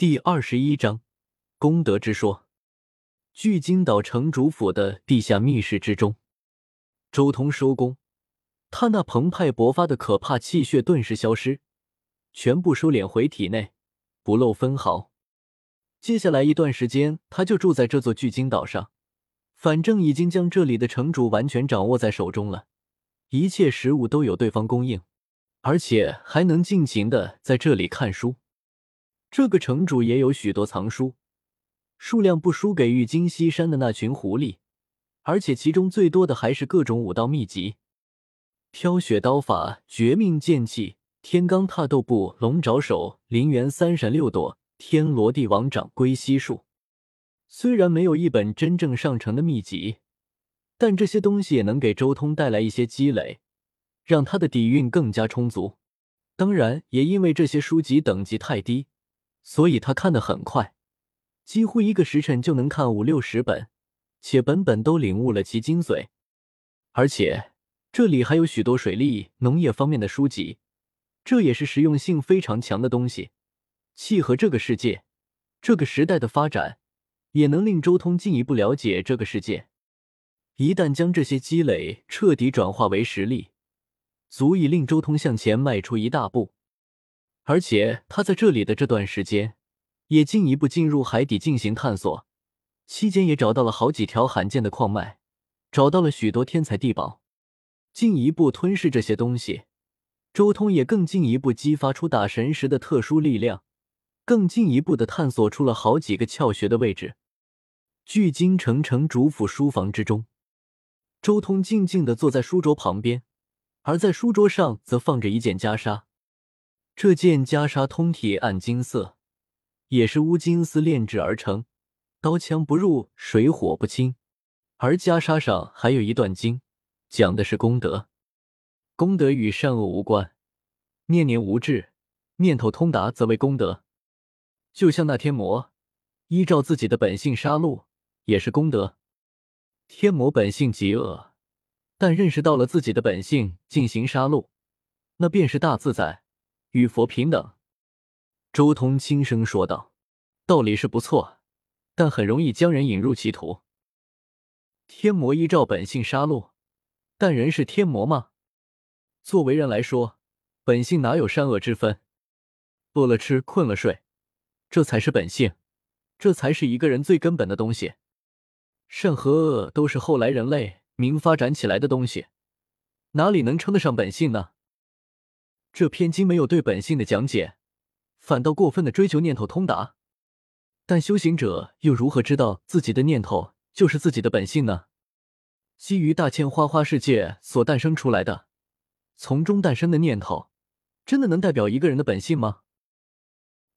第二十一章功德之说。巨金岛城主府的地下密室之中，周通收工，他那澎湃勃发的可怕气血顿时消失，全部收敛回体内，不露分毫。接下来一段时间，他就住在这座巨金岛上，反正已经将这里的城主完全掌握在手中了，一切食物都有对方供应，而且还能尽情的在这里看书。这个城主也有许多藏书，数量不输给玉京西山的那群狐狸，而且其中最多的还是各种武道秘籍：飘雪刀法、绝命剑气、天罡踏斗步、龙爪手、灵元三闪六躲、天罗地网掌、归西术。虽然没有一本真正上乘的秘籍，但这些东西也能给周通带来一些积累，让他的底蕴更加充足。当然，也因为这些书籍等级太低。所以他看得很快，几乎一个时辰就能看五六十本，且本本都领悟了其精髓。而且这里还有许多水利、农业方面的书籍，这也是实用性非常强的东西，契合这个世界、这个时代的发展，也能令周通进一步了解这个世界。一旦将这些积累彻底转化为实力，足以令周通向前迈出一大步。而且他在这里的这段时间，也进一步进入海底进行探索，期间也找到了好几条罕见的矿脉，找到了许多天才地宝，进一步吞噬这些东西。周通也更进一步激发出打神石的特殊力量，更进一步的探索出了好几个窍穴的位置。巨金城城主府书房之中，周通静静的坐在书桌旁边，而在书桌上则放着一件袈裟。这件袈裟通体暗金色，也是乌金丝炼制而成，刀枪不入，水火不侵。而袈裟上还有一段经，讲的是功德。功德与善恶无关，念念无滞，念头通达则为功德。就像那天魔依照自己的本性杀戮，也是功德。天魔本性极恶，但认识到了自己的本性进行杀戮，那便是大自在。与佛平等，周通轻声说道：“道理是不错，但很容易将人引入歧途。天魔依照本性杀戮，但人是天魔吗？作为人来说，本性哪有善恶之分？饿了吃，困了睡，这才是本性，这才是一个人最根本的东西。善和恶都是后来人类明发展起来的东西，哪里能称得上本性呢？”这篇经没有对本性的讲解，反倒过分的追求念头通达。但修行者又如何知道自己的念头就是自己的本性呢？基于大千花花世界所诞生出来的，从中诞生的念头，真的能代表一个人的本性吗？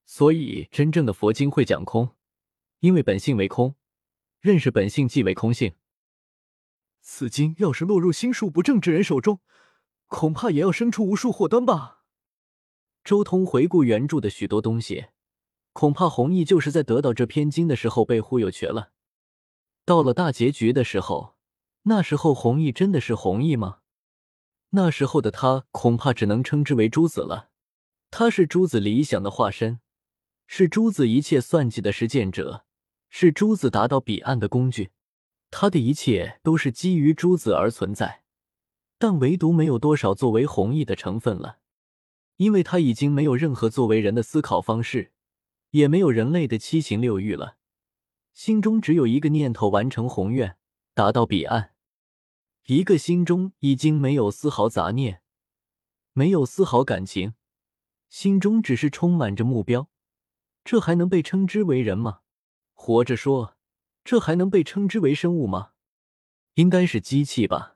所以，真正的佛经会讲空，因为本性为空，认识本性即为空性。此经要是落入心术不正之人手中，恐怕也要生出无数祸端吧。周通回顾原著的许多东西，恐怕弘毅就是在得到这篇经的时候被忽悠瘸了。到了大结局的时候，那时候弘毅真的是弘毅吗？那时候的他恐怕只能称之为朱子了。他是朱子理想的化身，是朱子一切算计的实践者，是朱子达到彼岸的工具。他的一切都是基于朱子而存在。但唯独没有多少作为弘毅的成分了，因为他已经没有任何作为人的思考方式，也没有人类的七情六欲了，心中只有一个念头：完成宏愿，达到彼岸。一个心中已经没有丝毫杂念，没有丝毫感情，心中只是充满着目标，这还能被称之为人吗？活着说，这还能被称之为生物吗？应该是机器吧。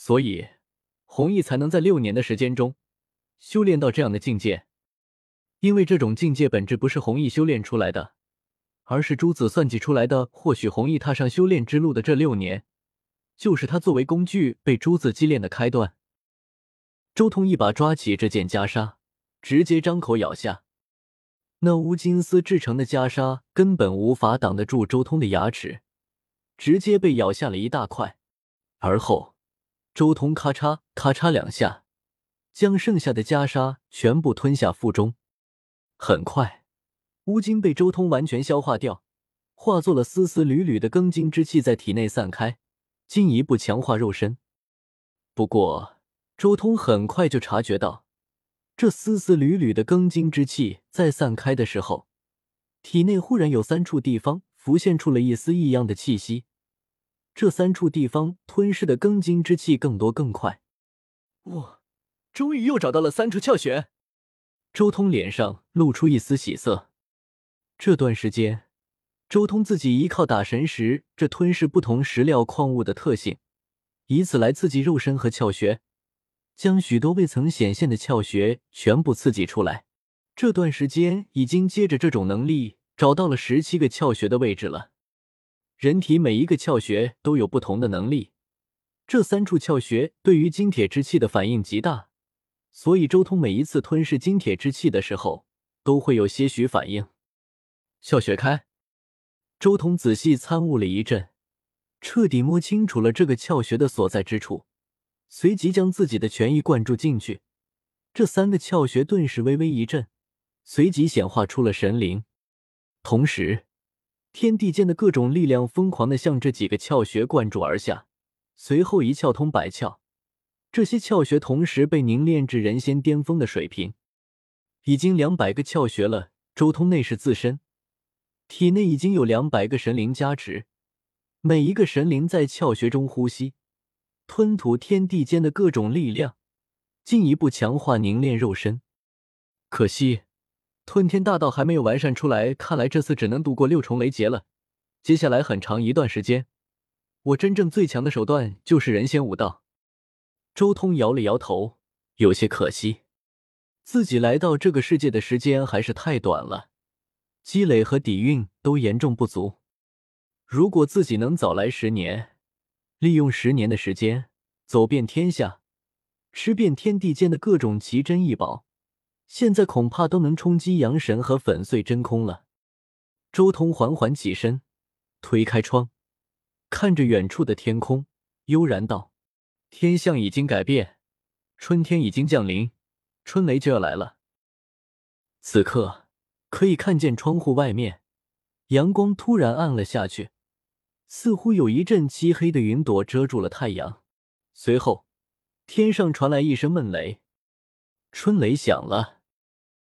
所以，弘毅才能在六年的时间中修炼到这样的境界。因为这种境界本质不是弘毅修炼出来的，而是朱子算计出来的。或许弘毅踏上修炼之路的这六年，就是他作为工具被朱子击炼的开端。周通一把抓起这件袈裟，直接张口咬下。那乌金丝制成的袈裟根本无法挡得住周通的牙齿，直接被咬下了一大块，而后。周通咔嚓咔嚓两下，将剩下的袈裟全部吞下腹中。很快，乌金被周通完全消化掉，化作了丝丝缕缕的庚金之气在体内散开，进一步强化肉身。不过，周通很快就察觉到，这丝丝缕缕的庚金之气在散开的时候，体内忽然有三处地方浮现出了一丝异样的气息。这三处地方吞噬的庚金之气更多更快。哇终于又找到了三处窍穴。周通脸上露出一丝喜色。这段时间，周通自己依靠打神石这吞噬不同石料矿物的特性，以此来刺激肉身和窍穴，将许多未曾显现的窍穴全部刺激出来。这段时间已经接着这种能力找到了十七个窍穴的位置了。人体每一个窍穴都有不同的能力，这三处窍穴对于金铁之气的反应极大，所以周通每一次吞噬金铁之气的时候，都会有些许反应。窍穴开，周通仔细参悟了一阵，彻底摸清楚了这个窍穴的所在之处，随即将自己的全意灌注进去。这三个窍穴顿时微微一震，随即显化出了神灵。同时，天地间的各种力量疯狂的向这几个窍穴灌注而下，随后一窍通百窍，这些窍穴同时被凝练至人仙巅峰的水平，已经两百个窍穴了。周通内视自身。体内已经有两百个神灵加持，每一个神灵在窍穴中呼吸，吞吐天地间的各种力量，进一步强化凝练肉身。可惜，吞天大道还没有完善出来，看来这次只能度过六重雷劫了。接下来很长一段时间，我真正最强的手段就是人仙武道。周通摇了摇头，有些可惜，自己来到这个世界的时间还是太短了。积累和底蕴都严重不足。如果自己能早来十年，利用十年的时间走遍天下，吃遍天地间的各种奇珍异宝，现在恐怕都能冲击阳神和粉碎真空了。周通缓缓起身，推开窗，看着远处的天空，悠然道：“天象已经改变，春天已经降临，春雷就要来了。”此刻。可以看见窗户外面，阳光突然暗了下去，似乎有一阵漆黑的云朵遮住了太阳。随后，天上传来一声闷雷，春雷响了。